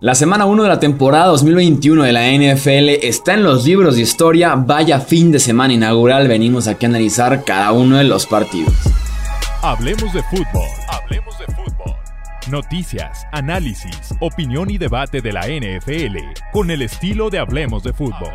La semana 1 de la temporada 2021 de la NFL está en los libros de historia. Vaya fin de semana inaugural, venimos aquí a analizar cada uno de los partidos. Hablemos de fútbol. Hablemos de fútbol. Noticias, análisis, opinión y debate de la NFL con el estilo de Hablemos de fútbol.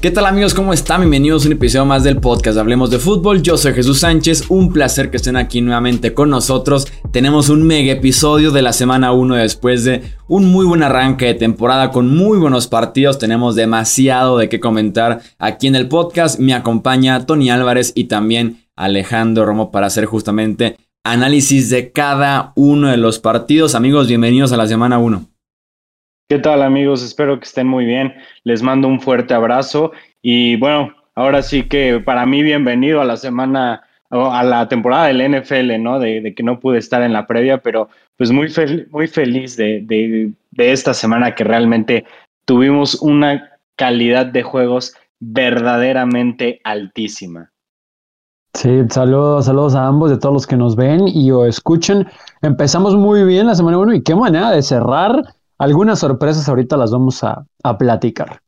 ¿Qué tal amigos? ¿Cómo están? Bienvenidos a un episodio más del podcast Hablemos de Fútbol. Yo soy Jesús Sánchez, un placer que estén aquí nuevamente con nosotros. Tenemos un mega episodio de la semana 1 después de un muy buen arranque de temporada con muy buenos partidos. Tenemos demasiado de qué comentar aquí en el podcast. Me acompaña Tony Álvarez y también Alejandro Romo para hacer justamente análisis de cada uno de los partidos. Amigos, bienvenidos a la semana 1. ¿Qué tal amigos? Espero que estén muy bien. Les mando un fuerte abrazo y bueno, ahora sí que para mí bienvenido a la semana, a la temporada del NFL, ¿no? De, que no pude estar en la previa, pero pues muy, muy feliz de, de esta semana que realmente tuvimos una calidad de juegos verdaderamente altísima. Sí, saludos, saludos a ambos, de todos los que nos ven y o escuchen. Empezamos muy bien la semana 1 y qué manera de cerrar algunas sorpresas ahorita las vamos a, platicar.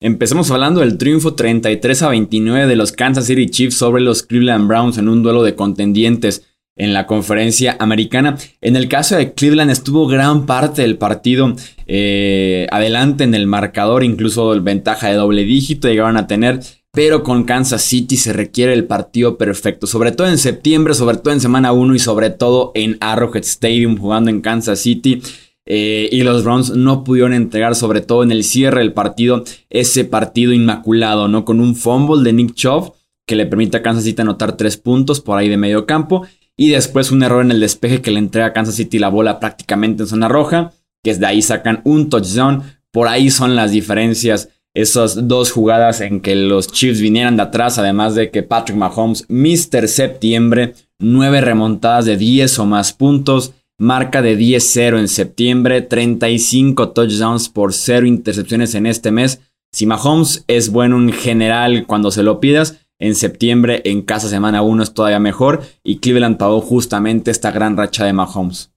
Empecemos hablando del triunfo 33 a 29 de los Kansas City Chiefs sobre los Cleveland Browns en un duelo de contendientes en la conferencia americana. En el caso de Cleveland estuvo gran parte del partido eh, adelante en el marcador, incluso ventaja de doble dígito llegaron a tener, pero con Kansas City se requiere el partido perfecto, sobre todo en septiembre, sobre todo en semana 1 y sobre todo en Arrowhead Stadium jugando en Kansas City. Eh, y los Browns no pudieron entregar, sobre todo en el cierre del partido, ese partido inmaculado, ¿no? Con un fumble de Nick Chubb que le permite a Kansas City anotar tres puntos por ahí de medio campo. Y después un error en el despeje que le entrega a Kansas City la bola prácticamente en zona roja, que de ahí sacan un touchdown. Por ahí son las diferencias, esas dos jugadas en que los Chiefs vinieran de atrás, además de que Patrick Mahomes, Mr. Septiembre, nueve remontadas de 10 o más puntos marca de 10-0 en septiembre, 35 touchdowns por 0 intercepciones en este mes. Si Mahomes es bueno en general cuando se lo pidas, en septiembre en casa semana 1 es todavía mejor y Cleveland pagó justamente esta gran racha de Mahomes.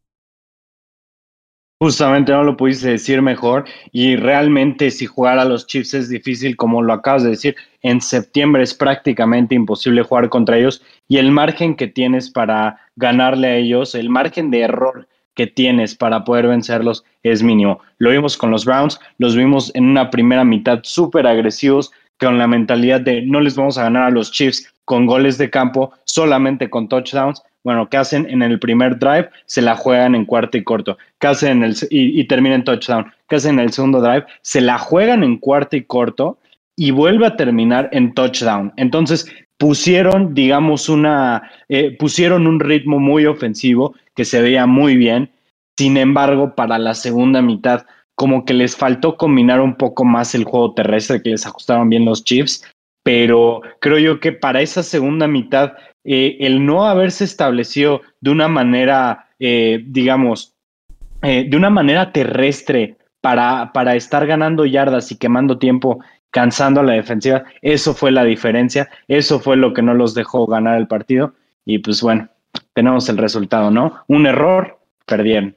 Justamente no lo pudiste decir mejor y realmente si jugar a los Chiefs es difícil, como lo acabas de decir, en septiembre es prácticamente imposible jugar contra ellos y el margen que tienes para ganarle a ellos, el margen de error que tienes para poder vencerlos es mínimo. Lo vimos con los Browns, los vimos en una primera mitad súper agresivos, con la mentalidad de no les vamos a ganar a los Chiefs con goles de campo, solamente con touchdowns. Bueno, ¿qué hacen en el primer drive? Se la juegan en cuarto y corto. ¿Qué hacen en el, y, y terminan touchdown? ¿Qué hacen en el segundo drive? Se la juegan en cuarto y corto y vuelve a terminar en touchdown. Entonces, pusieron, digamos, una, eh, pusieron un ritmo muy ofensivo que se veía muy bien. Sin embargo, para la segunda mitad, como que les faltó combinar un poco más el juego terrestre, que les ajustaron bien los Chiefs. Pero creo yo que para esa segunda mitad, eh, el no haberse establecido de una manera, eh, digamos, de una manera terrestre para, para estar ganando yardas y quemando tiempo cansando a la defensiva. Eso fue la diferencia, eso fue lo que no los dejó ganar el partido. Y pues bueno, tenemos el resultado, ¿no? Un error, perdieron.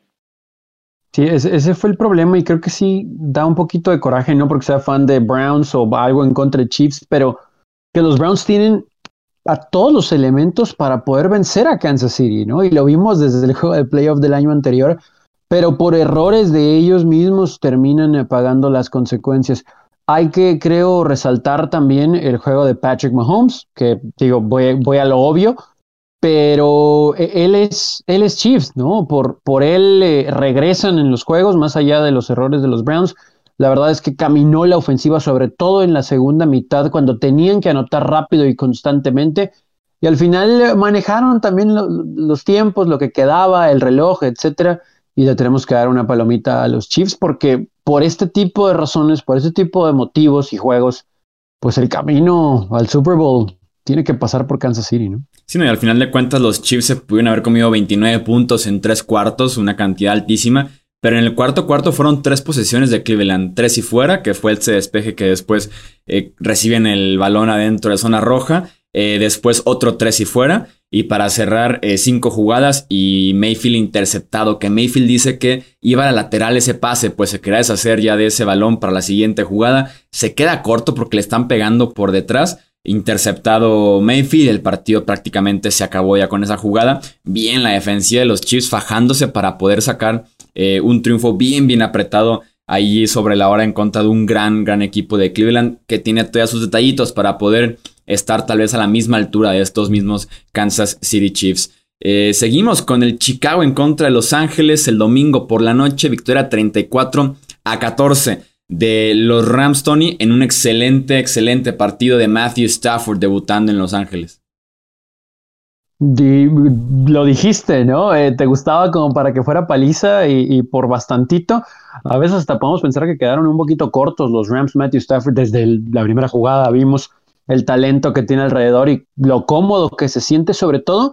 Sí, ese, fue el problema y creo que sí da un poquito de coraje, no porque sea fan de Browns o algo en contra de Chiefs, pero que los Browns tienen a todos los elementos para poder vencer a Kansas City, ¿no? Y lo vimos desde el juego de playoff del año anterior, pero por errores de ellos mismos terminan pagando las consecuencias. Hay que, creo, resaltar también el juego de Patrick Mahomes, que digo, voy, voy a lo obvio, pero e, él es, él es Chiefs, ¿no? Por, por él eh, regresan en los juegos, más allá de los errores de los Browns. La verdad es que caminó la ofensiva, sobre todo en la segunda mitad, cuando tenían que anotar rápido y constantemente. Y al final manejaron también los tiempos, lo que quedaba, el reloj, etcétera. Y le tenemos que dar una palomita a los Chiefs porque por este tipo de razones, por este tipo de motivos y juegos, pues el camino al Super Bowl tiene que pasar por Kansas City, ¿no? Sí, no, y al final de cuentas los Chiefs se pudieron haber comido 29 puntos en tres cuartos, una cantidad altísima, Pero en el cuarto cuarto fueron tres posiciones de Cleveland, tres y fuera, que fue el se despeje que después eh, reciben el balón adentro de zona roja, eh, después otro tres y fuera, y para cerrar eh, cinco jugadas y Mayfield interceptado, que Mayfield dice que iba a la lateral ese pase, pues se quería deshacer ya de ese balón para la siguiente jugada, se queda corto porque le están pegando por detrás interceptado Mayfield. El partido prácticamente se acabó ya con esa jugada. Bien la defensiva de los Chiefs fajándose para poder sacar eh, un triunfo bien, bien apretado ahí sobre la hora en contra de un gran, gran equipo de Cleveland que tiene todavía sus detallitos para poder estar tal vez a la misma altura de estos mismos Kansas City Chiefs. Eh, seguimos con el Chicago en contra de Los Ángeles el domingo por la noche, victoria 34 a 14 de los Rams, Tony, en un excelente, excelente partido de Matthew Stafford debutando en Los Ángeles. Lo dijiste, ¿no? Eh, te gustaba como para que fuera paliza y, por bastantito. A veces hasta podemos pensar que quedaron un poquito cortos los Rams Matthew Stafford desde la primera jugada. Vimos el talento que tiene alrededor y lo cómodo que se siente sobre todo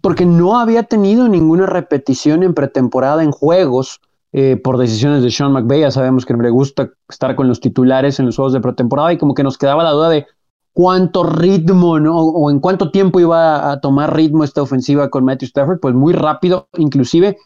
porque no había tenido ninguna repetición en pretemporada en juegos eh, por decisiones de Sean McVay. Ya sabemos que no le gusta estar con los titulares en los juegos de pretemporada y como que nos quedaba la duda de cuánto ritmo, ¿no? O en cuánto tiempo iba a tomar ritmo esta ofensiva con Matthew Stafford. Pues muy rápido, inclusive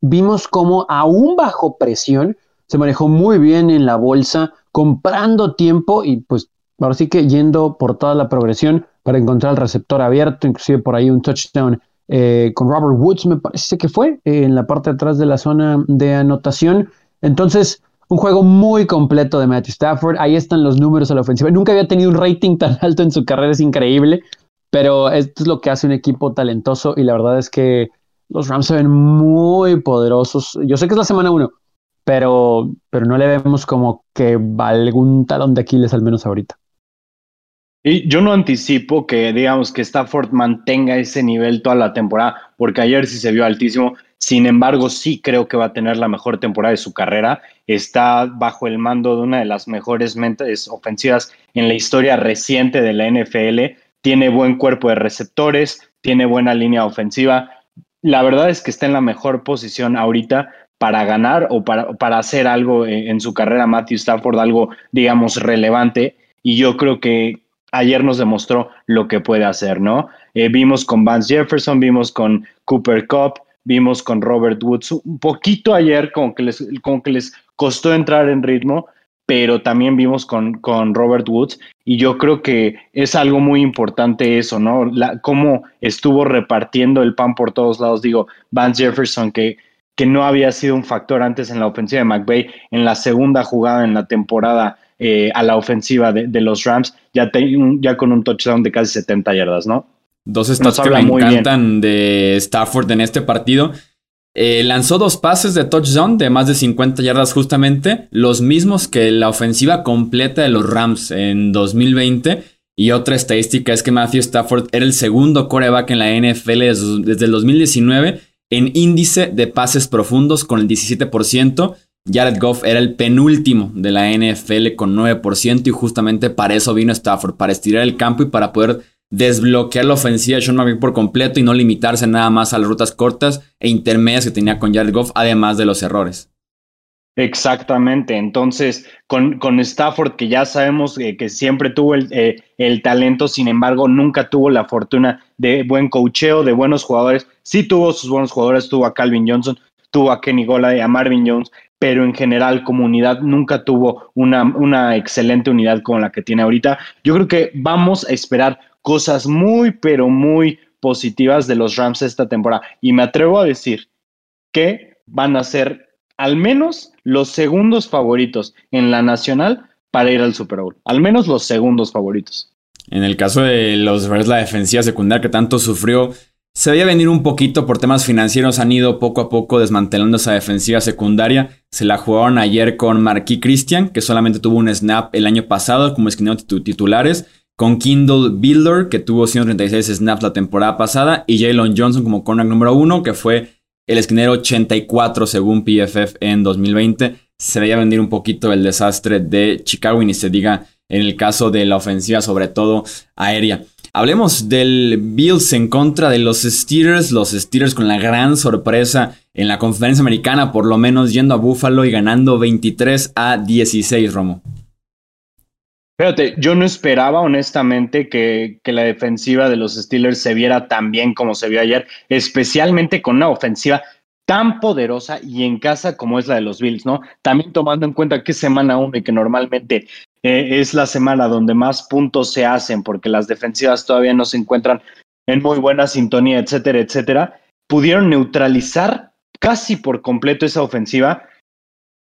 vimos como aún bajo presión se manejó muy bien en la bolsa, comprando tiempo y pues ahora sí que yendo por toda la progresión para encontrar el receptor abierto, inclusive por ahí un touchdown eh, con Robert Woods, me parece que fue, eh, en la parte de atrás de la zona de anotación. Entonces, un juego muy completo de Matthew Stafford. Ahí están los números a la ofensiva. Nunca había tenido un rating tan alto en su carrera, es increíble. Pero esto es lo que hace un equipo talentoso y la verdad es que los Rams se ven muy poderosos. Yo sé que es la semana uno, pero, pero no le vemos como que va algún talón de Aquiles al menos ahorita. Y yo no anticipo que, digamos, que Stafford mantenga ese nivel toda la temporada, porque ayer sí se vio altísimo. Sin embargo, sí creo que va a tener la mejor temporada de su carrera. Está bajo el mando de una de las mejores mentes ofensivas en la historia reciente de la NFL. Tiene buen cuerpo de receptores, tiene buena línea ofensiva. La verdad es que está en la mejor posición ahorita para ganar o para, para hacer algo en su carrera, Matthew Stafford, algo, digamos, relevante. Y yo creo que, ayer nos demostró lo que puede hacer, ¿no? Eh, vimos con Vance Jefferson, vimos con Cooper Cup, vimos con Robert Woods, un poquito ayer como que les, como que les costó entrar en ritmo, pero también vimos con, con Robert Woods y yo creo que es algo muy importante eso, ¿no? La, cómo estuvo repartiendo el pan por todos lados, digo, Vance Jefferson que, que no había sido un factor antes en la ofensiva de McVay, en la segunda jugada en la temporada eh, a la ofensiva de, los Rams, ya, ya con un touchdown de casi 70 yardas, ¿no? Dos stats que me encantan de Stafford en este partido. Eh, lanzó dos pases de touchdown de más de 50 yardas justamente, los mismos que la ofensiva completa de los Rams en 2020. Y otra estadística es que Matthew Stafford era el segundo coreback en la NFL desde el 2019 en índice de pases profundos con el 17%. Jared Goff era el penúltimo de la NFL con 9% y justamente para eso vino Stafford, para estirar el campo y para poder desbloquear la ofensiva de Sean McVay por completo y no limitarse nada más a las rutas cortas e intermedias que tenía con Jared Goff, además de los errores. Exactamente, entonces con, con Stafford, que ya sabemos eh, que siempre tuvo el, eh, el, talento, sin embargo, nunca tuvo la fortuna de buen cocheo, de buenos jugadores. Sí tuvo sus buenos jugadores, tuvo a Calvin Johnson, tuvo a Kenny Gola y a Marvin Jones, pero en general comunidad nunca tuvo una, una excelente unidad como la que tiene ahorita. Yo creo que vamos a esperar cosas muy, pero muy positivas de los Rams esta temporada. Y me atrevo a decir que van a ser al menos los segundos favoritos en la nacional para ir al Super Bowl. Al menos los segundos favoritos. En el caso de los Rams, la defensiva secundaria que tanto sufrió se veía venir un poquito por temas financieros, han ido poco a poco desmantelando esa defensiva secundaria. Se la jugaron ayer con Marquis Christian, que solamente tuvo un snap el año pasado como esquinero titulares. Con Kindle Builder, que tuvo 136 snaps la temporada pasada. Y Jalen Johnson como corner número uno, que fue el esquinero 84 según PFF en 2020. Se veía venir un poquito el desastre de Chicago y ni se diga en el caso de la ofensiva, sobre todo aérea. Hablemos del Bills en contra de los Steelers. Los Steelers con la gran sorpresa en la conferencia americana, por lo menos yendo a Buffalo y ganando 23 a 16, Romo. Fíjate, yo no esperaba honestamente que, que, la defensiva de los Steelers se viera tan bien como se vio ayer, especialmente con una ofensiva tan poderosa y en casa como es la de los Bills, ¿no? También tomando en cuenta que semana uno y que normalmente eh, es la semana donde más puntos se hacen porque las defensivas todavía no se encuentran en muy buena sintonía, etcétera, etcétera, pudieron neutralizar casi por completo esa ofensiva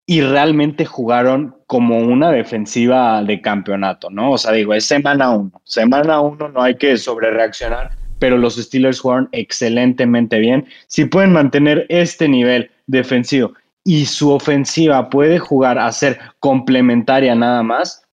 y realmente jugaron como una defensiva de campeonato, ¿no? O sea, digo, es semana uno. Semana uno no hay que sobrereaccionar, pero los Steelers jugaron excelentemente bien. Si pueden mantener este nivel defensivo y su ofensiva puede jugar a ser complementaria nada más,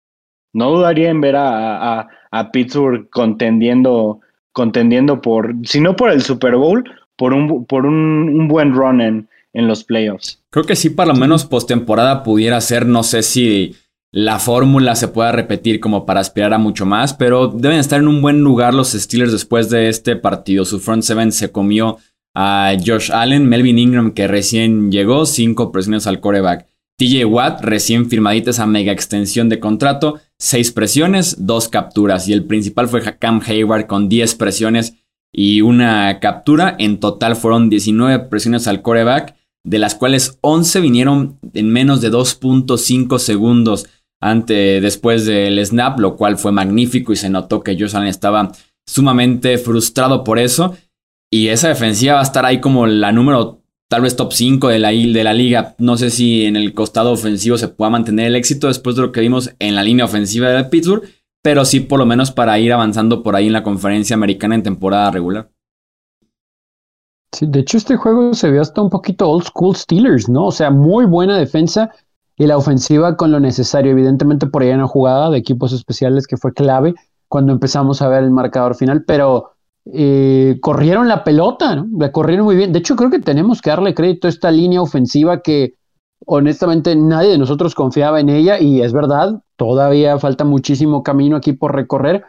no dudaría en ver a, a, Pittsburgh contendiendo, contendiendo por, si no por el Super Bowl, por un, por un, un buen run en, en los playoffs. Creo que sí, para lo menos postemporada pudiera ser, no sé si la fórmula se pueda repetir como para aspirar a mucho más, pero deben estar en un buen lugar los Steelers después de este partido. Su front seven se comió a Josh Allen, Melvin Ingram que recién llegó, cinco presiones al coreback. TJ Watt, recién firmadita esa mega extensión de contrato, seis presiones, dos capturas. Y el principal fue Cam Hayward con 10 presiones y una captura. En total fueron 19 presiones al coreback de las cuales 11 vinieron en menos de 2.5 segundos ante, después del snap, lo cual fue magnífico y se notó que Josh estaba sumamente frustrado por eso. Y esa defensiva va a estar ahí como la número, tal vez top 5 de la, de la liga. No sé si en el costado ofensivo se pueda mantener el éxito después de lo que vimos en la línea ofensiva de Pittsburgh, pero sí por lo menos para ir avanzando por ahí en la conferencia americana en temporada regular. Sí, de hecho, este juego se vio hasta un poquito old school Steelers, ¿no? O sea, muy buena defensa y la ofensiva con lo necesario. Evidentemente, por ahí una jugada de equipos especiales que fue clave cuando empezamos a ver el marcador final, pero eh, corrieron la pelota, ¿no? La corrieron muy bien. De hecho, creo que tenemos que darle crédito a esta línea ofensiva que honestamente nadie de nosotros confiaba en ella y es verdad, todavía falta muchísimo camino aquí por recorrer,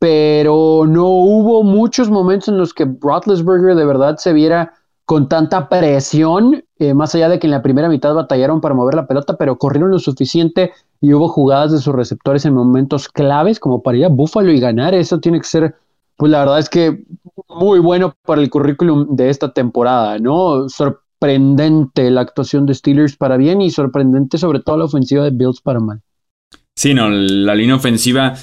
pero no hubo muchos momentos en los que Roethlisberger de verdad se viera con tanta presión, eh, más allá de que en la primera mitad batallaron para mover la pelota, pero corrieron lo suficiente y hubo jugadas de sus receptores en momentos claves como para ir a Buffalo y ganar. Eso tiene que ser, pues la verdad es que muy bueno para el currículum de esta temporada, ¿no? Sorprendente la actuación de Steelers para bien y sorprendente sobre todo la ofensiva de Bills para mal. Sí, no, la línea ofensiva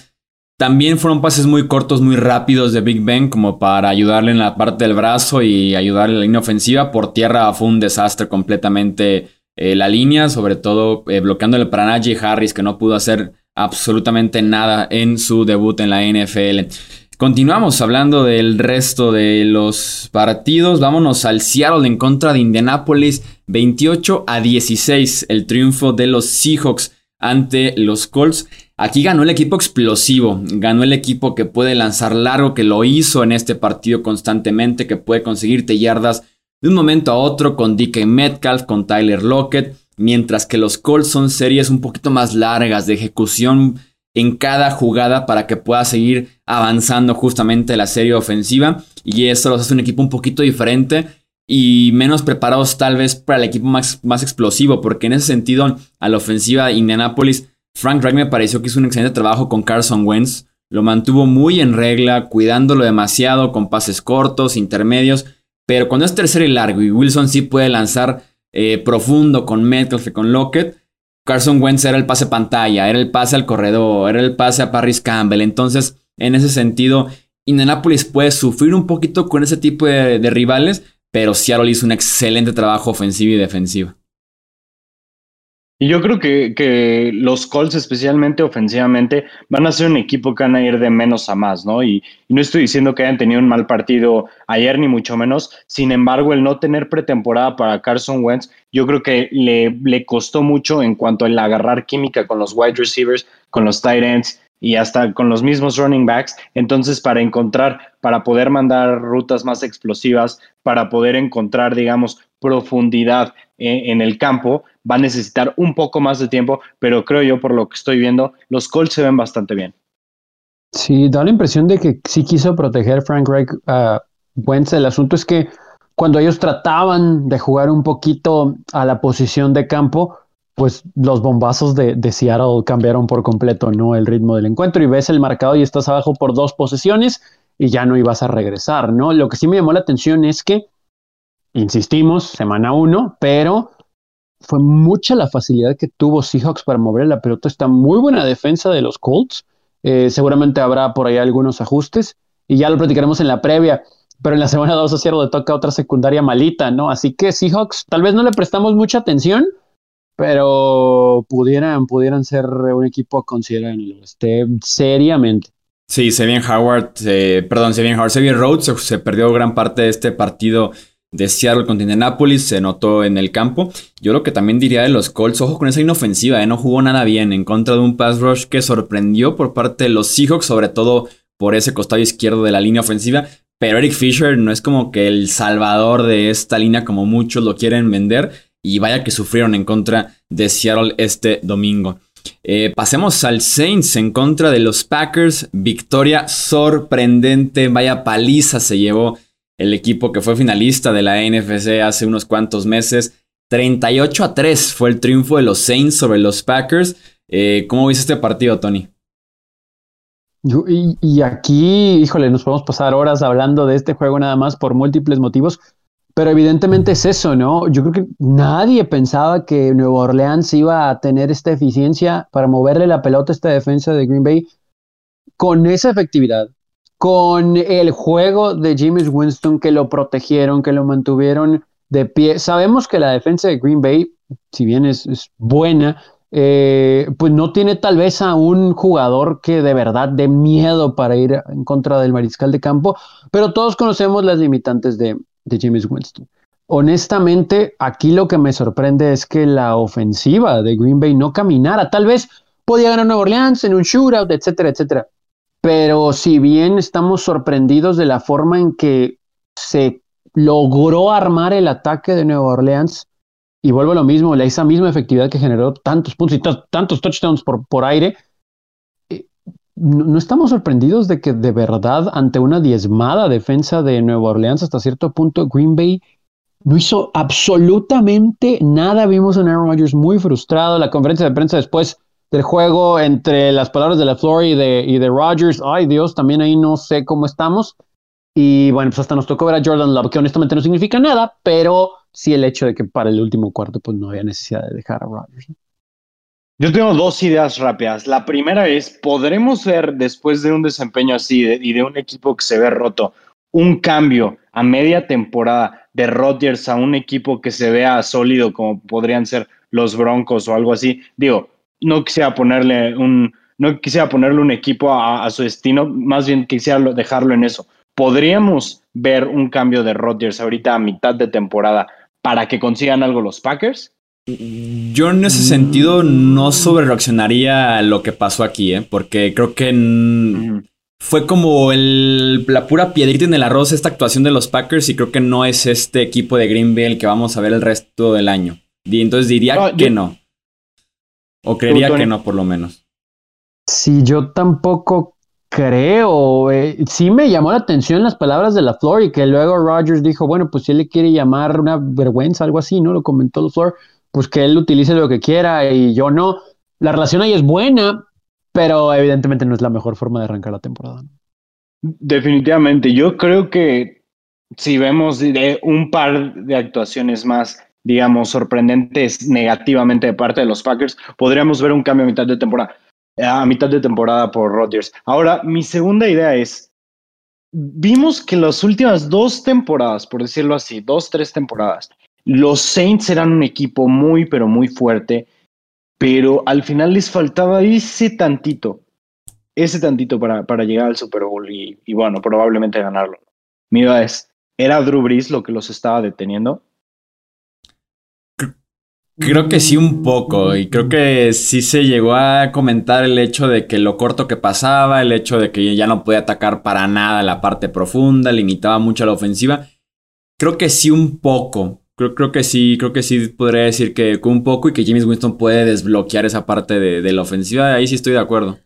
también fueron pases muy cortos, muy rápidos de Big Ben, como para ayudarle en la parte del brazo y ayudarle en la línea ofensiva. Por tierra fue un desastre completamente eh, la línea, sobre todo eh, bloqueando el para Najee Harris, que no pudo hacer absolutamente nada en su debut en la NFL. Continuamos hablando del resto de los partidos. Vámonos al Seattle en contra de Indianapolis. 28 a 16, el triunfo de los Seahawks ante los Colts. Aquí ganó el equipo explosivo, ganó el equipo que puede lanzar largo, que lo hizo en este partido constantemente, que puede conseguirte yardas de un momento a otro con DK Metcalf, con Tyler Lockett, mientras que los Colts son series un poquito más largas de ejecución en cada jugada para que pueda seguir avanzando justamente la serie ofensiva. Y eso los hace un equipo un poquito diferente y menos preparados tal vez para el equipo más, más explosivo, porque en ese sentido a la ofensiva de Indianapolis Frank Reich me pareció que hizo un excelente trabajo con Carson Wentz. Lo mantuvo muy en regla, cuidándolo demasiado con pases cortos, intermedios. Pero cuando es tercero y largo y Wilson sí puede lanzar eh, profundo con Metcalf y con Lockett, Carson Wentz era el pase pantalla, era el pase al corredor, era el pase a Paris Campbell. Entonces, en ese sentido, Indianapolis puede sufrir un poquito con ese tipo de, de rivales, pero Seattle hizo un excelente trabajo ofensivo y defensivo. Y yo creo que, que, los Colts, especialmente ofensivamente, van a ser un equipo que van a ir de menos a más, ¿no? Y, no estoy diciendo que hayan tenido un mal partido ayer, ni mucho menos. Sin embargo, el no tener pretemporada para Carson Wentz, yo creo que le, le costó mucho en cuanto al agarrar química con los wide receivers, con los tight ends y hasta con los mismos running backs. Entonces, para encontrar, para poder mandar rutas más explosivas, para poder encontrar, digamos, profundidad en, el campo, va a necesitar un poco más de tiempo, pero creo yo, por lo que estoy viendo, los Colts se ven bastante bien. Sí, da la impresión de que sí quiso proteger Frank Reich a Wentz. El asunto es que cuando ellos trataban de jugar un poquito a la posición de campo, pues los bombazos de, de, Seattle cambiaron por completo, ¿no? El ritmo del encuentro y ves el marcado y estás abajo por dos posesiones y ya no ibas a regresar, ¿no? Lo que sí me llamó la atención es que, insistimos, semana uno, pero fue mucha la facilidad que tuvo Seahawks para mover la pelota. Está muy buena defensa de los Colts. Eh, seguramente habrá por ahí algunos ajustes y ya lo platicaremos en la previa. Pero en la semana 2 a Seattle le toca otra secundaria malita, ¿no? Así que Seahawks tal vez no le prestamos mucha atención, pero pudieran, pudieran ser un equipo a considerar seriamente. Sí, Sevian Howard, eh, perdón, Sevian Howard, Sevian Rhodes se, perdió gran parte de este partido de Seattle contra Indianapolis, se notó en el campo. Yo lo que también diría de los Colts, ojo con esa inofensiva, eh, no jugó nada bien en contra de un pass rush que sorprendió por parte de los Seahawks, sobre todo por ese costado izquierdo de la línea ofensiva. Pero Eric Fisher no es como que el salvador de esta línea como muchos lo quieren vender y vaya que sufrieron en contra de Seattle este domingo. Eh, pasemos al Saints en contra de los Packers. Victoria sorprendente, vaya paliza se llevó el equipo que fue finalista de la NFC hace unos cuantos meses. 38 a 3 fue el triunfo de los Saints sobre los Packers. Eh, ¿Cómo viste este partido, Tony? Y, y, aquí, híjole, nos podemos pasar horas hablando de este juego nada más por múltiples motivos. Pero evidentemente es eso, ¿no? Yo creo que nadie pensaba que Nueva Orleans iba a tener esta eficiencia para moverle la pelota a esta defensa de Green Bay con esa efectividad, con el juego de James Winston que lo protegieron, que lo mantuvieron de pie. Sabemos que la defensa de Green Bay, si bien es, buena, eh, pues no tiene tal vez a un jugador que de verdad dé miedo para ir en contra del mariscal de campo, pero todos conocemos las limitantes de, de James Winston. Honestamente, aquí lo que me sorprende es que la ofensiva de Green Bay no caminara. Tal vez podía ganar Nueva Orleans en un shootout, etcétera, etcétera. Pero si bien estamos sorprendidos de la forma en que se logró armar el ataque de Nueva Orleans, y vuelvo a lo mismo, esa misma efectividad que generó tantos puntos y tantos touchdowns por, por aire, no, estamos sorprendidos de que de verdad, ante una diezmada defensa de Nueva Orleans hasta cierto punto, Green Bay no hizo absolutamente nada. Vimos a Aaron Rodgers muy frustrado. La conferencia de prensa después del juego entre las palabras de la Flor y de, y de Rodgers. Ay Dios, también ahí no sé cómo estamos. Y bueno, pues hasta nos tocó ver a Jordan Love, que honestamente no significa nada, pero sí el hecho de que para el último cuarto pues no había necesidad de dejar a Rodgers. Yo tengo dos ideas rápidas. La primera es, ¿podremos ver después de un desempeño así y de un equipo que se ve roto, un cambio a media temporada de Rodgers a un equipo que se vea sólido como podrían ser los Broncos o algo así? Digo, no quisiera ponerle un, no quisiera ponerle un equipo a, su destino, más bien quisiera dejarlo en eso. ¿Podríamos ver un cambio de Rodgers ahorita a mitad de temporada para que consigan algo los Packers? Yo en ese sentido no sobrereaccionaría a lo que pasó aquí, ¿eh? porque creo que fue como el, la pura piedrita en el arroz esta actuación de los Packers y creo que no es este equipo de Green Bay el que vamos a ver el resto del año. Y entonces diría que no. O creería que no, por lo menos. Sí, yo tampoco creo. Eh, sí me llamó la atención las palabras de la Flor y que luego Rogers dijo, bueno, pues si él le quiere llamar una vergüenza, algo así, ¿no? Lo comentó la Flor pues que él utilice lo que quiera y yo no. La relación ahí es buena, pero evidentemente no es la mejor forma de arrancar la temporada. Definitivamente, yo creo que si vemos de un par de actuaciones más, digamos, sorprendentes negativamente de parte de los Packers, podríamos ver un cambio a mitad de temporada, a mitad de temporada por Rodgers. Ahora, mi segunda idea es, vimos que las últimas dos temporadas, por decirlo así, dos, tres temporadas, los Saints eran un equipo muy, pero muy fuerte, pero al final les faltaba ese tantito, ese tantito para, para llegar al Super Bowl y, bueno, probablemente ganarlo. Mi duda es, ¿era Drew Brees lo que los estaba deteniendo? Creo que sí un poco y creo que sí se llegó a comentar el hecho de que lo corto que pasaba, el hecho de que ya no podía atacar para nada la parte profunda, limitaba mucho la ofensiva. Creo que sí un poco, Creo, que sí, creo que sí podría decir que un poco y que James Winston puede desbloquear esa parte de, la ofensiva. Ahí sí estoy de acuerdo.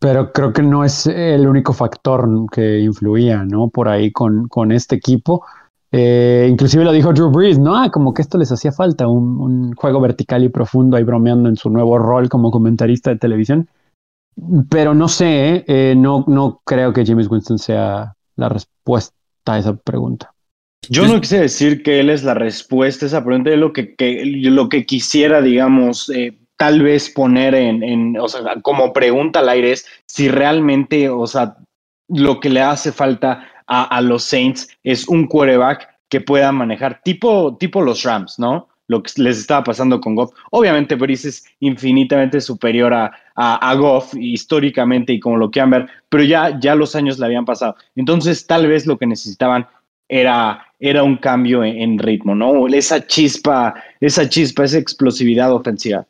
Pero creo que no es el único factor que influía, ¿no? Por ahí con, con este equipo. Eh, inclusive lo dijo Drew Brees, ¿no? Ah, como que esto les hacía falta, un, juego vertical y profundo ahí bromeando en su nuevo rol como comentarista de televisión. Pero no sé, ¿eh? Eh, no, no creo que James Winston sea la respuesta a esa pregunta. Yo no quise decir que él es la respuesta a esa pregunta, lo que, lo que quisiera, digamos, tal vez poner en, en, o sea, como pregunta al aire es si realmente, o sea, lo que le hace falta a, los Saints es un quarterback que pueda manejar tipo, tipo los Rams, ¿no? Lo que les estaba pasando con Goff. Obviamente, Brice es infinitamente superior a, a, Goff históricamente y como lo quieran ver, pero ya, ya los años le habían pasado. Entonces, tal vez lo que necesitaban era, era un cambio en, ritmo, ¿no? Esa chispa, esa chispa, esa explosividad ofensiva.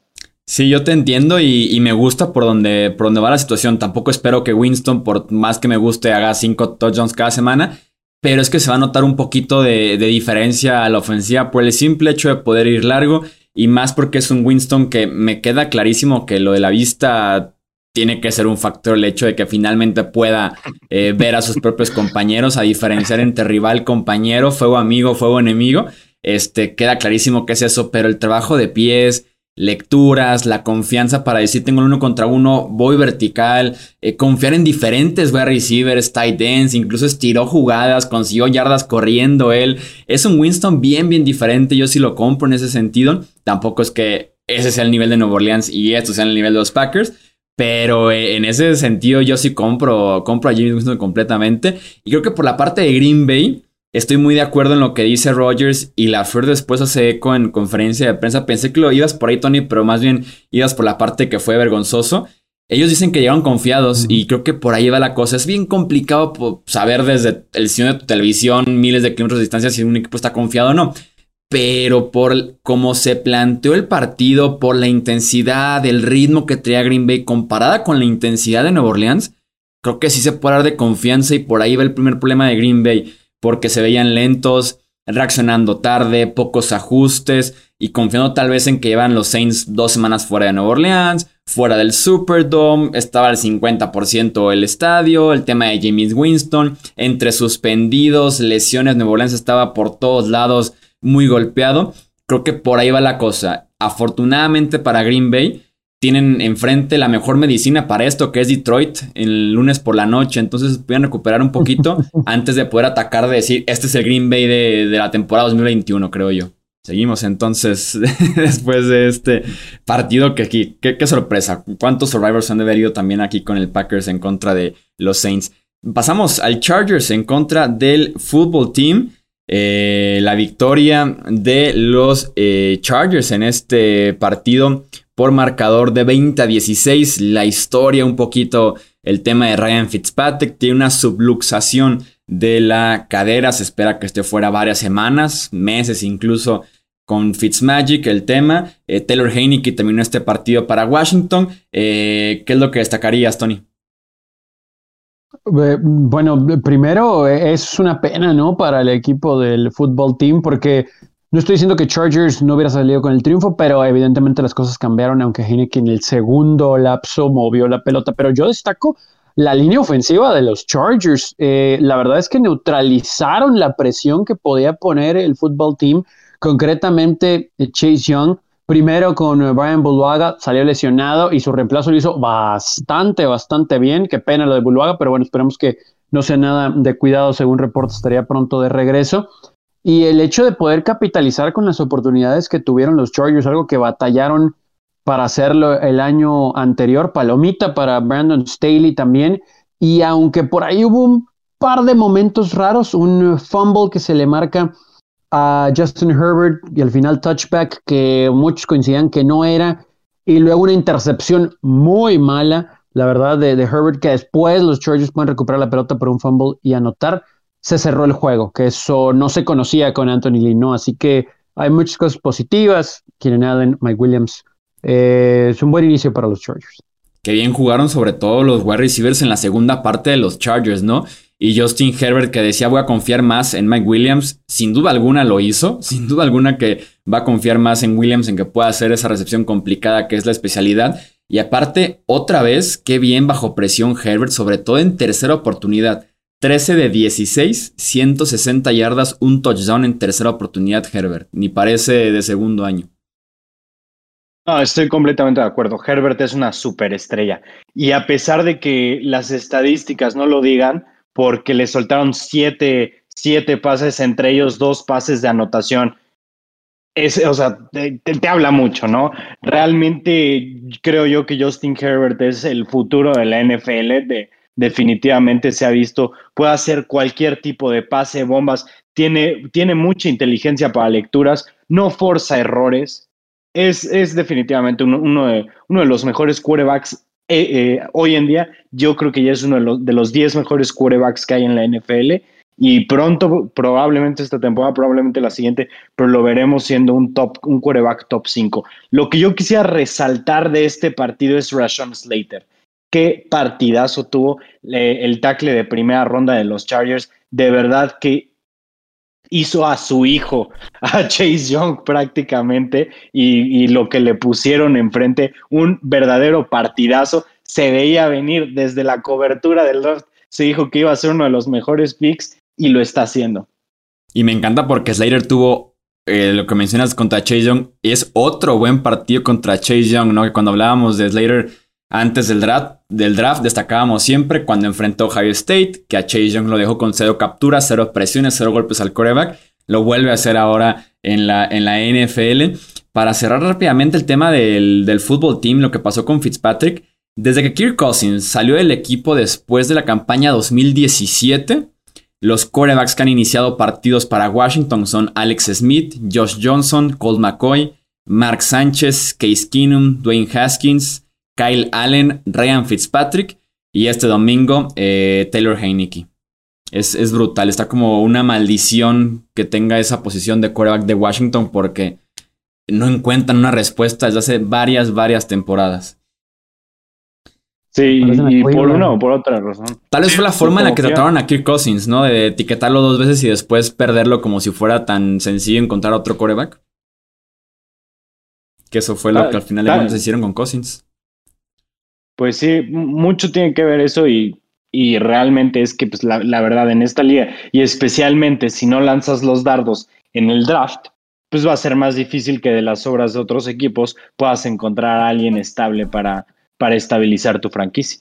Sí, yo te entiendo y, me gusta por donde, por donde va la situación. Tampoco espero que Winston, por más que me guste, haga cinco touchdowns cada semana. Pero es que se va a notar un poquito de, diferencia a la ofensiva por el simple hecho de poder ir largo. Y más porque es un Winston que me queda clarísimo que lo de la vista tiene que ser un factor el hecho de que finalmente pueda eh, ver a sus propios compañeros, a diferenciar entre rival, compañero, fuego amigo, fuego enemigo. Este, queda clarísimo que es eso, pero el trabajo de pies, lecturas, la confianza para decir tengo uno contra uno, voy vertical, eh, confiar en diferentes wide receivers, tight ends, incluso estiró jugadas, consiguió yardas corriendo él. Es un Winston bien, bien diferente, yo sí lo compro en ese sentido. Tampoco es que ese sea el nivel de Nueva Orleans y esto sea el nivel de los Packers. Pero eh, en ese sentido yo sí compro, compro a James Winston completamente. Y creo que por la parte de Green Bay, Estoy muy de acuerdo en lo que dice Rogers y la Flor después hace eco en conferencia de prensa. Pensé que lo ibas por ahí, Tony, pero más bien ibas por la parte que fue vergonzoso. Ellos dicen que llegaron confiados y creo que por ahí va la cosa. Es bien complicado saber desde el cine de tu televisión, miles de kilómetros de distancia, si un equipo está confiado o no. Pero por cómo se planteó el partido, por la intensidad, el ritmo que traía Green Bay comparada con la intensidad de Nueva Orleans, creo que sí se puede hablar de confianza y por ahí va el primer problema de Green Bay porque se veían lentos, reaccionando tarde, pocos ajustes y confiando tal vez en que llevan los Saints dos semanas fuera de Nueva Orleans, fuera del Superdome, estaba al 50% el estadio, el tema de James Winston, entre suspendidos, lesiones, Nueva Orleans estaba por todos lados muy golpeado. Creo que por ahí va la cosa. Afortunadamente para Green Bay, tienen enfrente la mejor medicina para esto, que es Detroit, el lunes por la noche. Entonces pueden recuperar un poquito antes de poder atacar, de decir, este es el Green Bay de, la temporada 2021, creo yo. Seguimos entonces después de este partido que aquí, qué, sorpresa. ¿Cuántos Survivors han de también aquí con el Packers en contra de los Saints? Pasamos al Chargers en contra del Football Team. Eh, la victoria de los eh, Chargers en este partido por marcador de 20 a 16. La historia, un poquito el tema de Ryan Fitzpatrick, tiene una subluxación de la cadera, se espera que esté fuera varias semanas, meses incluso con Fitzmagic el tema. Eh, Taylor que terminó este partido para Washington. Eh, ¿Qué es lo que destacarías, Tony? Bueno, primero es una pena, ¿no? Para el equipo del fútbol team, porque no estoy diciendo que Chargers no hubiera salido con el triunfo, pero evidentemente las cosas cambiaron, aunque que en el segundo lapso movió la pelota. Pero yo destaco la línea ofensiva de los Chargers. Eh, la verdad es que neutralizaron la presión que podía poner el fútbol team, concretamente eh, Chase Young. Primero con eh, Brian Buluaga, salió lesionado y su reemplazo lo hizo bastante, bastante bien. Qué pena lo de Buluaga, pero bueno, esperemos que no sea nada de cuidado, según reportes, estaría pronto de regreso. Y el hecho de poder capitalizar con las oportunidades que tuvieron los Chargers, algo que batallaron para hacerlo el año anterior, palomita para Brandon Staley también. Y aunque por ahí hubo un par de momentos raros, un fumble que se le marca a Justin Herbert y al final touchback que muchos coincidían que no era, y luego una intercepción muy mala, la verdad, de, Herbert, que después los Chargers pueden recuperar la pelota por un fumble y anotar se cerró el juego, que eso no se conocía con Anthony Lee, ¿no? Así que hay muchas cosas positivas. Keenan Allen, Mike Williams. Eh, es un buen inicio para los Chargers. Qué bien jugaron sobre todo los wide receivers en la segunda parte de los Chargers, ¿no? Y Justin Herbert que decía voy a confiar más en Mike Williams, sin duda alguna lo hizo, sin duda alguna que va a confiar más en Williams en que pueda hacer esa recepción complicada que es la especialidad. Y aparte, otra vez, qué bien bajo presión Herbert, sobre todo en tercera oportunidad. 13 de 16, 160 yardas, un touchdown en tercera oportunidad Herbert. Ni parece de segundo año. Estoy completamente de acuerdo. Herbert es una superestrella. Y a pesar de que las estadísticas no lo digan, porque le soltaron siete, siete pases, entre ellos dos pases de anotación, es, o sea, te, habla mucho, ¿no? Realmente creo yo que Justin Herbert es el futuro de la NFL. De, definitivamente se ha visto, puede hacer cualquier tipo de pase, bombas, tiene, tiene mucha inteligencia para lecturas, no forza errores, es, es definitivamente uno, de, uno de los mejores quarterbacks eh, eh, hoy en día. Yo creo que ya es uno de los, de los 10 mejores quarterbacks que hay en la NFL. Y pronto, probablemente esta temporada, probablemente la siguiente, pero lo veremos siendo un top, un quarterback top 5. Lo que yo quisiera resaltar de este partido es Rashon Slater. Qué partidazo tuvo eh, el tackle de primera ronda de los Chargers. De verdad que hizo a su hijo, a Chase Young prácticamente, y, lo que le pusieron enfrente, un verdadero partidazo, se veía venir desde la cobertura del draft, se dijo que iba a ser uno de los mejores picks y lo está haciendo. Y me encanta porque Slater tuvo eh, lo que mencionas contra Chase Young, es otro buen partido contra Chase Young, ¿no? Que cuando hablábamos de Slater antes del draft, destacábamos siempre cuando enfrentó a Ohio State, que a Chase Young lo dejó con cero capturas, cero presiones, cero golpes al coreback. Lo vuelve a hacer ahora en la, en la NFL. Para cerrar rápidamente el tema del, del fútbol team, lo que pasó con Fitzpatrick. Desde que Kirk Cousins salió del equipo después de la campaña 2017, los corebacks que han iniciado partidos para Washington son Alex Smith, Josh Johnson, Colt McCoy, Mark Sánchez, Case Keenum, Dwayne Haskins, Kyle Allen, Ryan Fitzpatrick y este domingo eh, Taylor Heineke. Es, brutal, está como una maldición que tenga esa posición de quarterback de Washington porque no encuentran una respuesta desde hace varias, varias temporadas. Sí, y por una o por otra razón. Tal vez fue la forma en la que trataron a Kirk Cousins, ¿no? De etiquetarlo dos veces y después perderlo como si fuera tan sencillo encontrar otro quarterback. Que eso fue lo que al final de cuentas hicieron con Cousins. Pues sí, mucho tiene que ver eso y, y realmente es que pues, la, la, verdad en esta liga y especialmente si no lanzas los dardos en el draft, pues va a ser más difícil que de las obras de otros equipos puedas encontrar a alguien estable para, para estabilizar tu franquicia.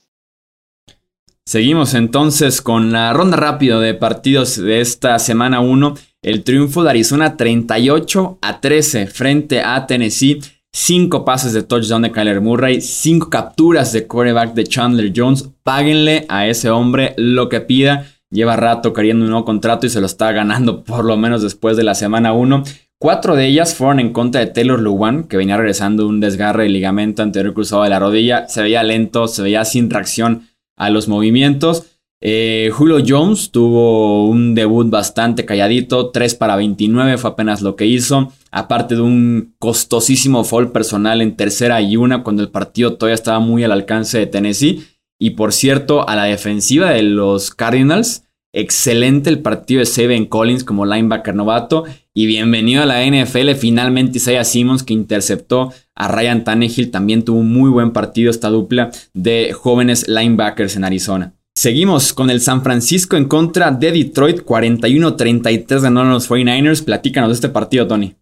Seguimos entonces con la ronda rápida de partidos de esta semana 1. El triunfo de Arizona 38 a 13 frente a Tennessee. 5 pases de touchdown de Kyler Murray, 5 capturas de quarterback de Chandler Jones. Páguenle a ese hombre lo que pida. Lleva rato queriendo un nuevo contrato y se lo está ganando por lo menos después de la semana 1. Cuatro de ellas fueron en contra de Taylor Lewan, que venía regresando un desgarre de ligamento anterior cruzado de la rodilla. Se veía lento, se veía sin reacción a los movimientos. Eh, Julio Jones tuvo un debut bastante calladito, 3 para 29 fue apenas lo que hizo, aparte de un costosísimo foul personal en tercera y una cuando el partido todavía estaba muy al alcance de Tennessee. Y por cierto, a la defensiva de los Cardinals, excelente el partido de Seven Collins como linebacker novato. Y bienvenido a la NFL, finalmente Isaiah Simmons que interceptó a Ryan Tannehill, también tuvo un muy buen partido esta dupla de jóvenes linebackers en Arizona. Seguimos con el San Francisco en contra de Detroit, 41-33 ganaron los 49ers. Platícanos de este partido, Tony.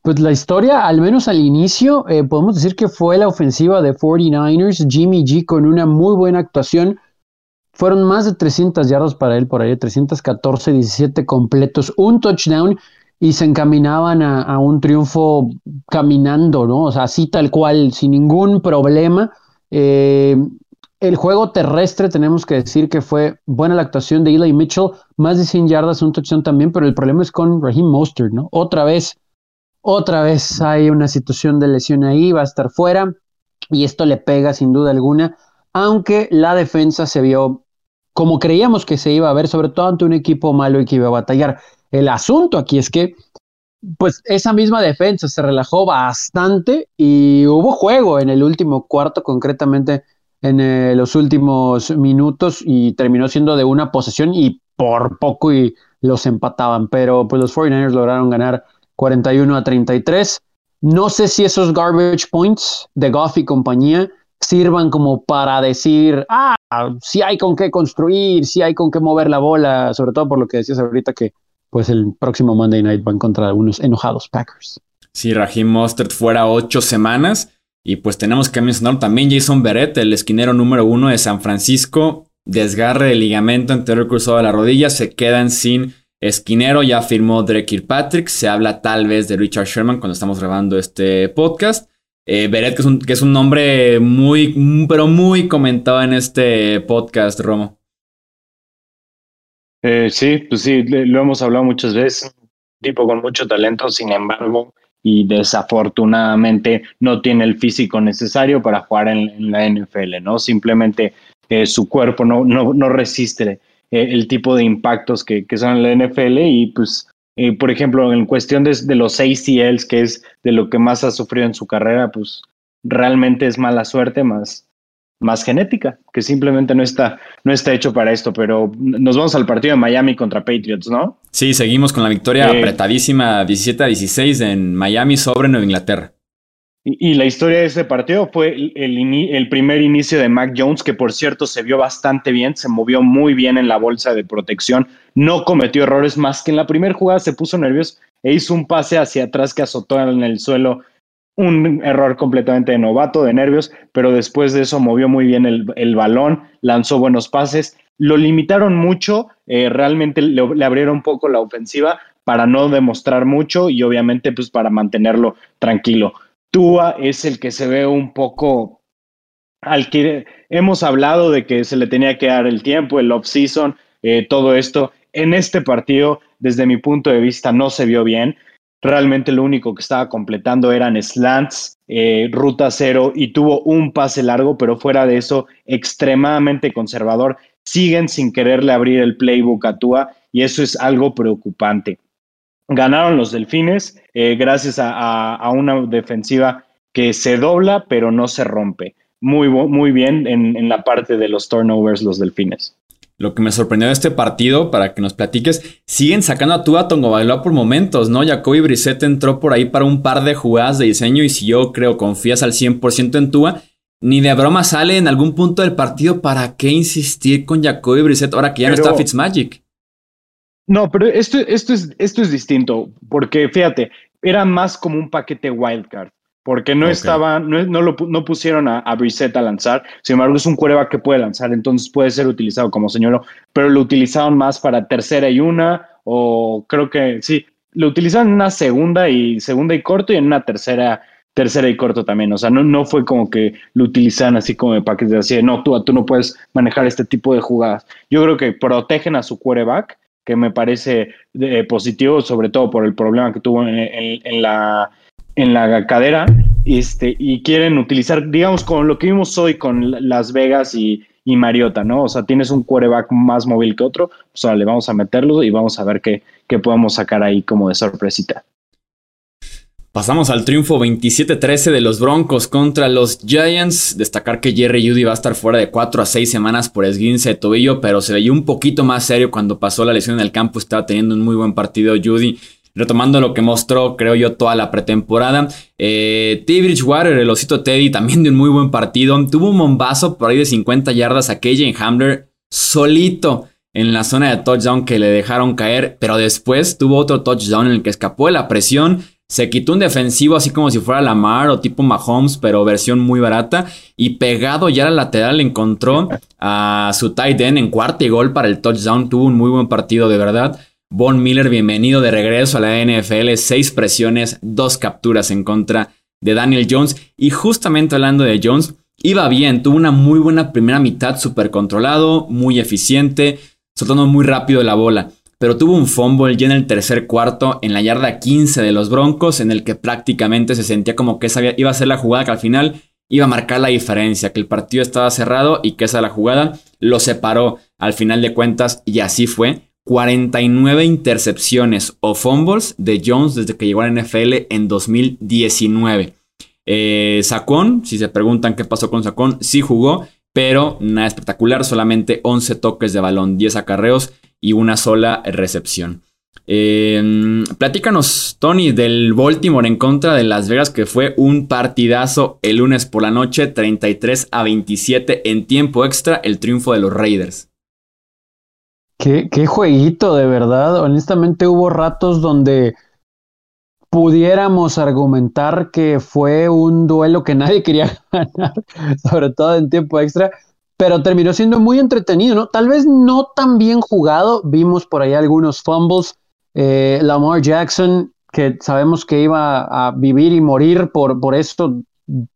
Pues la historia, al menos al inicio, eh, podemos decir que fue la ofensiva de 49ers. Jimmy G con una muy buena actuación. Fueron más de 300 yardas para él por ahí, 314, 17 completos, un touchdown y se encaminaban a, a un triunfo caminando, ¿no? O sea, así tal cual, sin ningún problema. Eh, el juego terrestre tenemos que decir que fue buena la actuación de Eli Mitchell, más de 100 yardas, un touchdown también, pero el problema es con Raheem Mostert, ¿no? Otra vez, otra vez hay una situación de lesión ahí, va a estar fuera y esto le pega sin duda alguna, aunque la defensa se vio como creíamos que se iba a ver, sobre todo ante un equipo malo y que iba a batallar. El asunto aquí es que pues esa misma defensa se relajó bastante y hubo juego en el último cuarto, concretamente en eh, los últimos minutos y terminó siendo de una posesión y por poco y los empataban, pero pues los 49ers lograron ganar 41 a 33. No sé si esos garbage points de Goff y compañía sirvan como para decir, ah, sí hay con qué construir, sí hay con qué mover la bola, sobre todo por lo que decías ahorita que pues el próximo Monday Night van contra unos enojados Packers. Si Raheem Mostert fuera ocho semanas, y pues tenemos que mencionar también Jason Berrett, el esquinero número uno de San Francisco, desgarre de ligamento anterior cruzado de la rodilla, se quedan sin esquinero, ya firmó Drake Kirkpatrick, se habla tal vez de Richard Sherman cuando estamos grabando este podcast. Eh, Beret, que es, un, que es un nombre muy, pero muy comentado en este podcast, Romo. Eh, sí, pues sí, lo hemos hablado muchas veces. Un tipo con mucho talento, sin embargo, y desafortunadamente no tiene el físico necesario para jugar en, la NFL, ¿no? Simplemente eh, su cuerpo no, no, no resiste eh, el tipo de impactos que, que, son en la NFL y pues, eh, por ejemplo, en cuestión de, de, los ACLs, que es de lo que más ha sufrido en su carrera, pues realmente es mala suerte más, más genética, que simplemente no está, no está hecho para esto, pero nos vamos al partido de Miami contra Patriots, ¿no? Sí, seguimos con la victoria eh, apretadísima 17 a 16 en Miami sobre Nueva Inglaterra. Y, la historia de ese partido fue el, el, primer inicio de Mac Jones, que por cierto se vio bastante bien, se movió muy bien en la bolsa de protección, no cometió errores más que en la primera jugada se puso nervioso e hizo un pase hacia atrás que azotó en el suelo. Un error completamente de novato, de nervios, pero después de eso movió muy bien el, balón, lanzó buenos pases, lo limitaron mucho, eh, realmente le, le abrieron un poco la ofensiva para no demostrar mucho y obviamente pues para mantenerlo tranquilo Tua es el que se ve un poco al que hemos hablado de que se le tenía que dar el tiempo, el off-season, eh, todo esto. En este partido, desde mi punto de vista, no se vio bien. Realmente lo único que estaba completando eran slants, eh, ruta cero y tuvo un pase largo, pero fuera de eso, extremadamente conservador. Siguen sin quererle abrir el playbook a Tua y eso es algo preocupante. Ganaron los Delfines eh, gracias a, una defensiva que se dobla pero no se rompe. Muy, muy bien en, la parte de los turnovers los Delfines. Lo que me sorprendió de este partido, para que nos platiques, siguen sacando a Tua Tongo Bailoa por momentos, ¿no? Jacoby Brissett entró por ahí para un par de jugadas de diseño y si yo creo confías al 100% en Tua, ni de broma sale en algún punto del partido, ¿para qué insistir con Jacoby Brissett ahora que ya no está Fitzmagic? No, pero esto, esto, es, esto es distinto, porque fíjate, era más como un paquete wildcard, porque no estaba, no, no, lo, no pusieron a, a Brissett a lanzar, sin embargo es un cuerva que puede lanzar, entonces puede ser utilizado como señuelo, pero lo utilizaron más para tercera y una, o creo que sí, lo utilizaron en una segunda y segunda y corto y en una tercera tercera y corto también. O sea, no, no fue como que lo utilizaran así como de paquete así de no, tú, tú no puedes manejar este tipo de jugadas. Yo creo que protegen a su quarterback que me parece eh, positivo, sobre todo por el problema que tuvo en, la, en la cadera, este, y quieren utilizar, digamos, con lo que vimos hoy con Las Vegas y, y Mariota, ¿no? O sea, tienes un quarterback más móvil que otro, pues le vamos a meterlo y vamos a ver qué, qué podemos sacar ahí como de sorpresita. Pasamos al triunfo 27-13 de los Broncos contra los Giants. Destacar que Jerry Judy va a estar fuera de 4 a 6 semanas por esguince de tobillo, pero se veía un poquito más serio cuando pasó la lesión en el campo. Estaba teniendo un muy buen partido Judy. Retomando lo que mostró, creo yo, toda la pretemporada. Eh, T. Bridgewater, el osito Teddy, también de un muy buen partido. Tuvo un bombazo por ahí de 50 yardas a KJ Hamler solito en la zona de touchdown que le dejaron caer, pero después tuvo otro touchdown en el que escapó de la presión se quitó un defensivo así como si fuera Lamar o tipo Mahomes, pero versión muy barata. Y pegado ya a la lateral encontró a su tight end en cuarto y gol para el touchdown. Tuvo un muy buen partido de verdad. Von Miller, bienvenido de regreso a la NFL. Seis presiones, dos capturas en contra de Daniel Jones. Y justamente hablando de Jones, iba bien. Tuvo una muy buena primera mitad, súper controlado, muy eficiente, soltando muy rápido la bola pero tuvo un fumble ya en el tercer cuarto en la yarda 15 de los Broncos, en el que prácticamente se sentía como que esa iba a ser la jugada que al final iba a marcar la diferencia, que el partido estaba cerrado y que esa la jugada lo separó al final de cuentas y así fue. 49 intercepciones o fumbles de Jones desde que llegó a la NFL en 2019. Eh, Sacón, si se preguntan qué pasó con Sacón, sí jugó, pero nada espectacular, solamente 11 toques de balón, 10 acarreos y una sola recepción. Em, platícanos, Tony, del Baltimore en contra de Las Vegas, que fue un partidazo el lunes por la noche, 33 a 27 en tiempo extra, el triunfo de los Raiders. Qué, qué jueguito, de verdad. Honestamente hubo ratos donde pudiéramos argumentar que fue un duelo que nadie quería ganar, sobre todo en tiempo extra, pero terminó siendo muy entretenido, ¿no? Tal vez no tan bien jugado, vimos por ahí algunos fumbles, eh, Lamar Jackson, que sabemos que iba a vivir y morir por, por esto,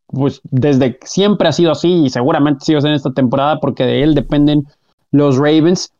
pues desde siempre ha sido así y seguramente sigue en esta temporada porque de él dependen los Ravens.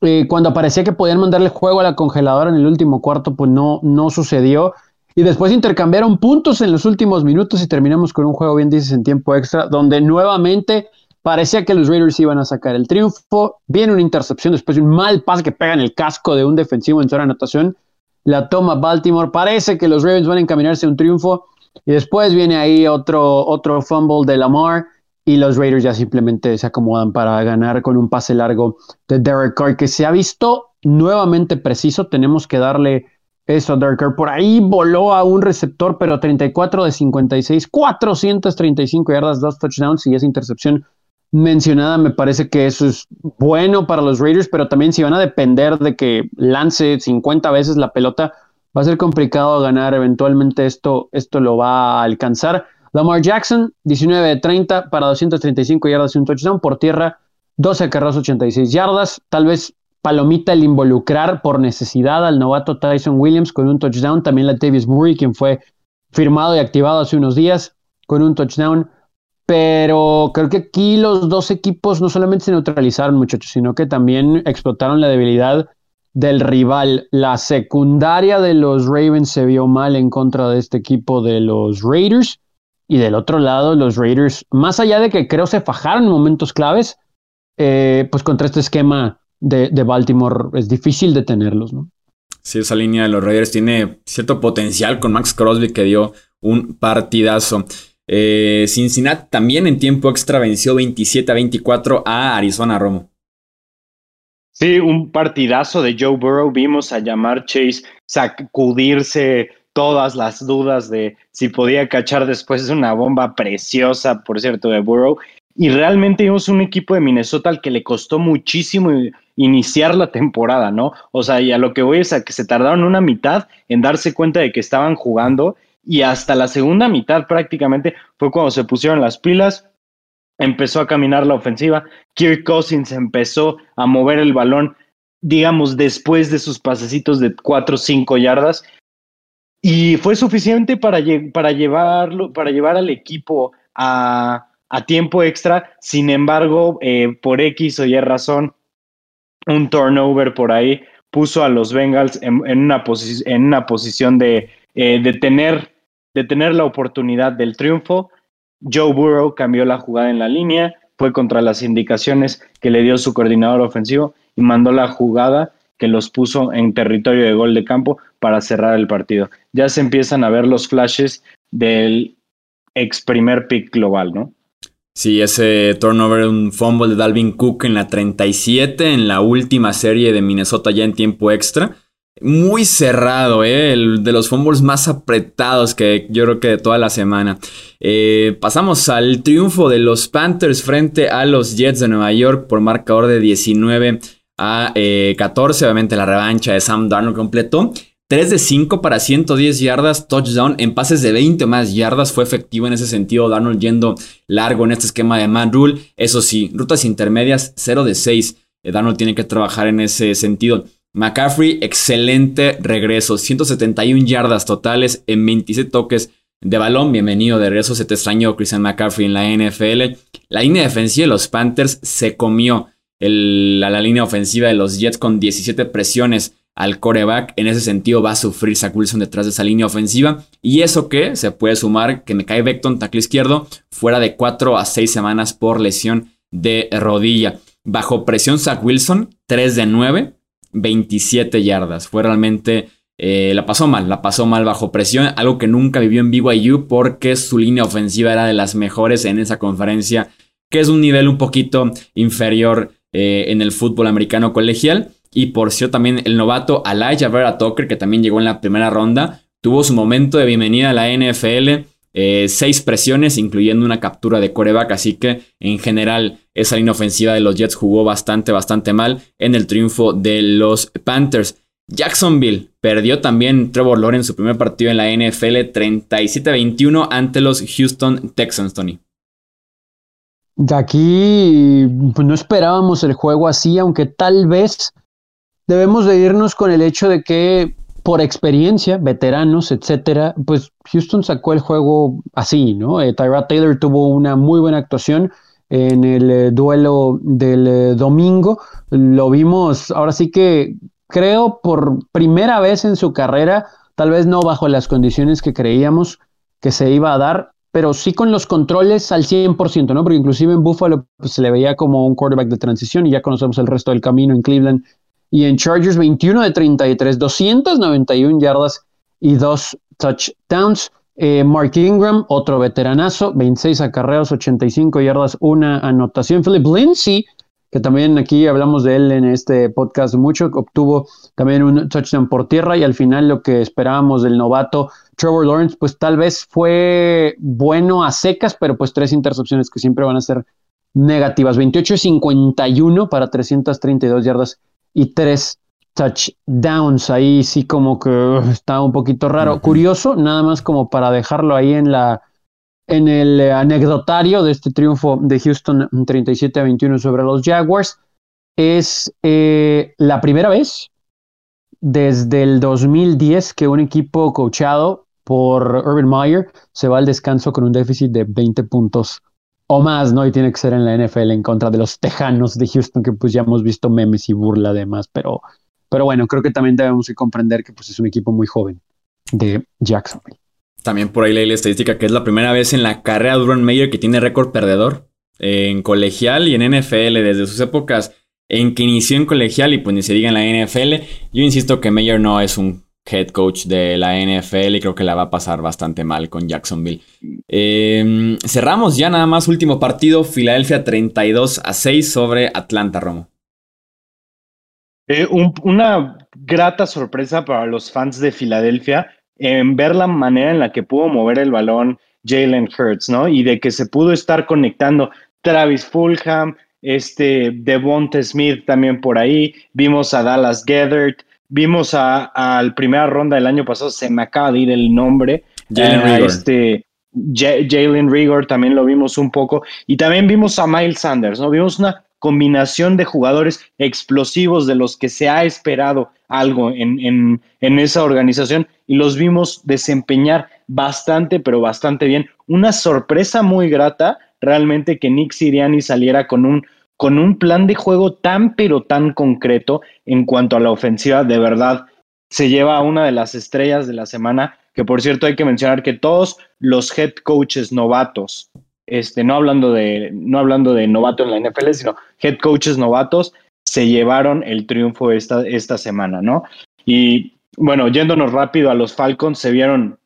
Eh, cuando parecía que podían mandarle juego a la congeladora en el último cuarto, pues no, no sucedió. Y después intercambiaron puntos en los últimos minutos y terminamos con un juego, bien dices, en tiempo extra, donde nuevamente parecía que los Raiders iban a sacar el triunfo. Viene una intercepción después de un mal pase que pega en el casco de un defensivo en zona anotación. La toma Baltimore. Parece que los Ravens van a encaminarse a un triunfo. Y después viene ahí otro, otro fumble de Lamar y los Raiders ya simplemente se acomodan para ganar con un pase largo de Derek Carr que se ha visto nuevamente preciso. Tenemos que darle eso a Derek Carr. Por ahí voló a un receptor, pero 34 de 56, 435 yardas, dos touchdowns y esa intercepción mencionada me parece que eso es bueno para los Raiders, pero también si van a depender de que lance 50 veces la pelota, va a ser complicado ganar. Eventualmente esto, esto lo va a alcanzar. Lamar Jackson, 19 de 30 para 235 yardas y un touchdown por tierra, 12 carreras, 86 yardas. Tal vez palomita el involucrar por necesidad al novato Tyson Williams con un touchdown. También la Davis Murray, quien fue firmado y activado hace unos días con un touchdown. Pero creo que aquí los dos equipos no solamente se neutralizaron, muchachos, sino que también explotaron la debilidad del rival. La secundaria de los Ravens se vio mal en contra de este equipo de los Raiders. Y del otro lado, los Raiders, más allá de que creo se fajaron en momentos claves, eh, pues contra este esquema de, Baltimore es difícil detenerlos, ¿no? Sí, esa línea de los Raiders tiene cierto potencial con Max Crosby que dio un partidazo. Eh, Cincinnati también en tiempo extra venció 27 a 24 a Arizona Romo. Sí, un partidazo de Joe Burrow. Vimos a llamar Chase sacudirse todas las dudas de si podía cachar después de una bomba preciosa, por cierto, de Burrow. Y realmente vimos un equipo de Minnesota al que le costó muchísimo iniciar la temporada, ¿no? O sea, y a lo que voy es a que se tardaron una mitad en darse cuenta de que estaban jugando y hasta la segunda mitad prácticamente fue cuando se pusieron las pilas, empezó a caminar la ofensiva, Kirk Cousins empezó a mover el balón, digamos, después de sus pasecitos de 4 o 5 yardas y fue suficiente para, llevarlo, para llevar al equipo a, tiempo extra. Sin embargo, eh, por X o Y razón, un turnover por ahí puso a los Bengals en, una, en una, posición de, eh, de, tener, de tener la oportunidad del triunfo. Joe Burrow cambió la jugada en la línea, fue contra las indicaciones que le dio su coordinador ofensivo y mandó la jugada que los puso en territorio de gol de campo para cerrar el partido. Ya se empiezan a ver los flashes del ex primer pick global, ¿no? Sí, ese turnover, un fumble de Dalvin Cook en la 37, en la última serie de Minnesota ya en tiempo extra. Muy cerrado, ¿eh? El de los fumbles más apretados que yo creo que de toda la semana. Eh, pasamos al triunfo de los Panthers frente a los Jets de Nueva York por marcador de 19 a 14. Eh, obviamente la revancha de Sam Darnold completó. 3 de 5 para 110 yardas, touchdown en pases de 20 más yardas. Fue efectivo en ese sentido. Darnold yendo largo en este esquema de Man Rule. Eso sí, rutas intermedias 0 de 6. Eh, Darnold tiene que trabajar en ese sentido. McCaffrey, excelente regreso. 171 yardas totales en 27 toques de balón. Bienvenido de regreso. Se te extrañó Christian McCaffrey en la NFL. La línea defensiva de los Panthers se comió la, línea ofensiva de los Jets con 17 presiones al coreback. En ese sentido va a sufrir Zach Wilson detrás de esa línea ofensiva. Y eso que se puede sumar que me cae Beckton, tackle izquierdo, fuera de 4 a 6 semanas por lesión de rodilla. Bajo presión Zach Wilson, 3 de 9, 27 yardas. Fue realmente... Eh, la pasó mal, la pasó mal bajo presión, algo que nunca vivió en BYU porque su línea ofensiva era de las mejores en esa conferencia, que es un nivel un poquito inferior eh, en el fútbol americano colegial. Y por cierto, también el novato Elijah Vera Tucker, que también llegó en la primera ronda, tuvo su momento de bienvenida a la NFL. Eh, seis presiones, incluyendo una captura de coreback. Así que en general, esa línea ofensiva de los Jets jugó bastante, bastante mal en el triunfo de los Panthers. Jacksonville perdió también Trevor Lawrence su primer partido en la NFL 37-21 ante los Houston Texans, Tony. De aquí pues, no esperábamos el juego así, aunque tal vez debemos de irnos con el hecho de que por experiencia, veteranos, etcétera, pues Houston sacó el juego así, ¿no? Eh, Tyrod Taylor tuvo una muy buena actuación en el eh, duelo del eh, domingo. Lo vimos, ahora sí que creo por primera vez en su carrera, tal vez no bajo las condiciones que creíamos que se iba a dar, pero sí con los controles al 100%, ¿no? Porque inclusive en Buffalo pues, se le veía como un quarterback de transición y ya conocemos el resto del camino en Cleveland y en Chargers 21 de 33, 291 yardas y dos touchdowns. Eh, Mark Ingram, otro veteranazo, 26 acarreos, 85 yardas, una anotación. Philip Lindsay, que también aquí hablamos de él en este podcast mucho, obtuvo también un touchdown por tierra y al final lo que esperábamos del novato Trevor Lawrence, pues tal vez fue bueno a secas, pero pues tres intercepciones que siempre van a ser negativas. 28 51 para 332 yardas y tres touchdowns. Ahí sí como que está un poquito raro. Curioso, nada más como para dejarlo ahí en la en el anecdotario de este triunfo de Houston 37 a 21 sobre los Jaguars. Es eh, la primera vez desde el 2010 que un equipo coachado por Urban Meyer se va al descanso con un déficit de 20 puntos o más, ¿no? Y tiene que ser en la NFL en contra de los Tejanos de Houston, que pues ya hemos visto memes y burla además, pero, pero bueno, creo que también debemos comprender que pues es un equipo muy joven de Jacksonville. También por ahí leí la estadística que es la primera vez en la carrera de Urban Meyer que tiene récord perdedor en colegial y en NFL desde sus épocas en que inició en colegial y pues ni se diga en la NFL. Yo insisto que Meyer no es un head coach de la NFL y creo que la va a pasar bastante mal con Jacksonville. Em, cerramos ya nada más último partido, Filadelfia 32 a 6 sobre Atlanta, Romo. Eh, una grata sorpresa para los fans de Filadelfia en ver la manera en la que pudo mover el balón Jalen Hurts, ¿no? Y de que se pudo estar conectando Travis Fulham, este Devonta Smith también por ahí, vimos a Dallas Gethert, Vimos al primera ronda del año pasado, se me acaba de ir el nombre. Jalen Rigor. Este, Jalen Rigor también lo vimos un poco. Y también vimos a Miles Sanders, ¿no? Vimos una combinación de jugadores explosivos de los que se ha esperado algo en, en, en, esa organización y los vimos desempeñar bastante, pero bastante bien. Una sorpresa muy grata realmente que Nick Siriani saliera con un con un plan de juego tan pero tan concreto en cuanto a la ofensiva, de verdad se lleva a una de las estrellas de la semana, que por cierto hay que mencionar que todos los head coaches novatos, este, no hablando de, no hablando de novato en la NFL, sino head coaches novatos, se llevaron el triunfo esta, esta semana, ¿no? Y bueno, yéndonos rápido a los Falcons, se vieron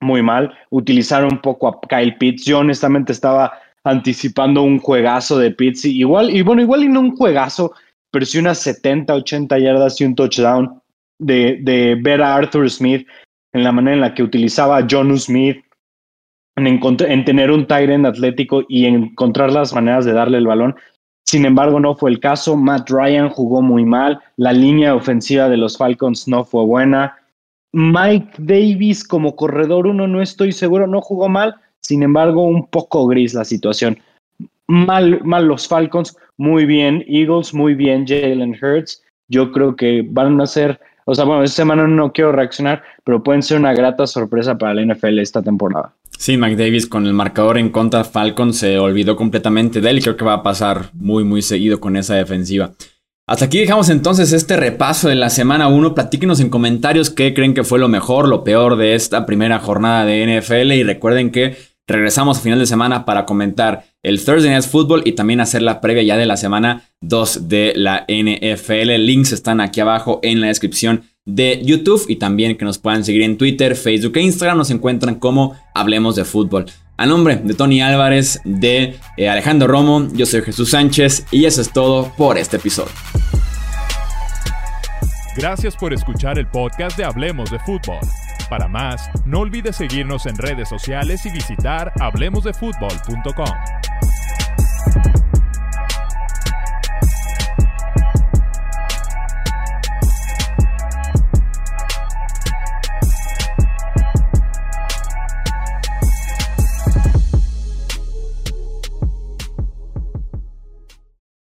muy mal, utilizaron un poco a Kyle Pitts. Yo honestamente estaba anticipando un juegazo de Pizzi. Igual, y bueno, igual y no un juegazo, pero sí unas 70, 80 yardas y un touchdown de, de ver a Arthur Smith en la manera en la que utilizaba a John Smith, en, en tener un Tyrant atlético y encontrar las maneras de darle el balón. Sin embargo, no fue el caso. Matt Ryan jugó muy mal. La línea ofensiva de los Falcons no fue buena. Mike Davis como corredor uno, no estoy seguro, no jugó mal, sin embargo, un poco gris la situación. Mal, mal los Falcons, muy bien Eagles, muy bien Jalen Hurts. Yo creo que van a ser, o sea, bueno, esta semana no quiero reaccionar, pero pueden ser una grata sorpresa para la NFL esta temporada. Sí, McDavis con el marcador en contra Falcons se olvidó completamente de él creo que va a pasar muy, muy seguido con esa defensiva. Hasta aquí dejamos entonces este repaso de la semana 1. Platíquenos en comentarios qué creen que fue lo mejor, lo peor de esta primera jornada de NFL y recuerden que Regresamos a final de semana para comentar el Thursday Night Football y también hacer la previa ya de la semana 2 de la NFL. Links están aquí abajo en la descripción de YouTube y también que nos puedan seguir en Twitter, Facebook e Instagram. Nos encuentran como Hablemos de Fútbol. A nombre de Tony Álvarez, de eh, Alejandro Romo, yo soy Jesús Sánchez y eso es todo por este episodio. Gracias por escuchar el podcast de Hablemos de Fútbol. Para más, no olvides seguirnos en redes sociales y visitar hablemosdefutbol.com.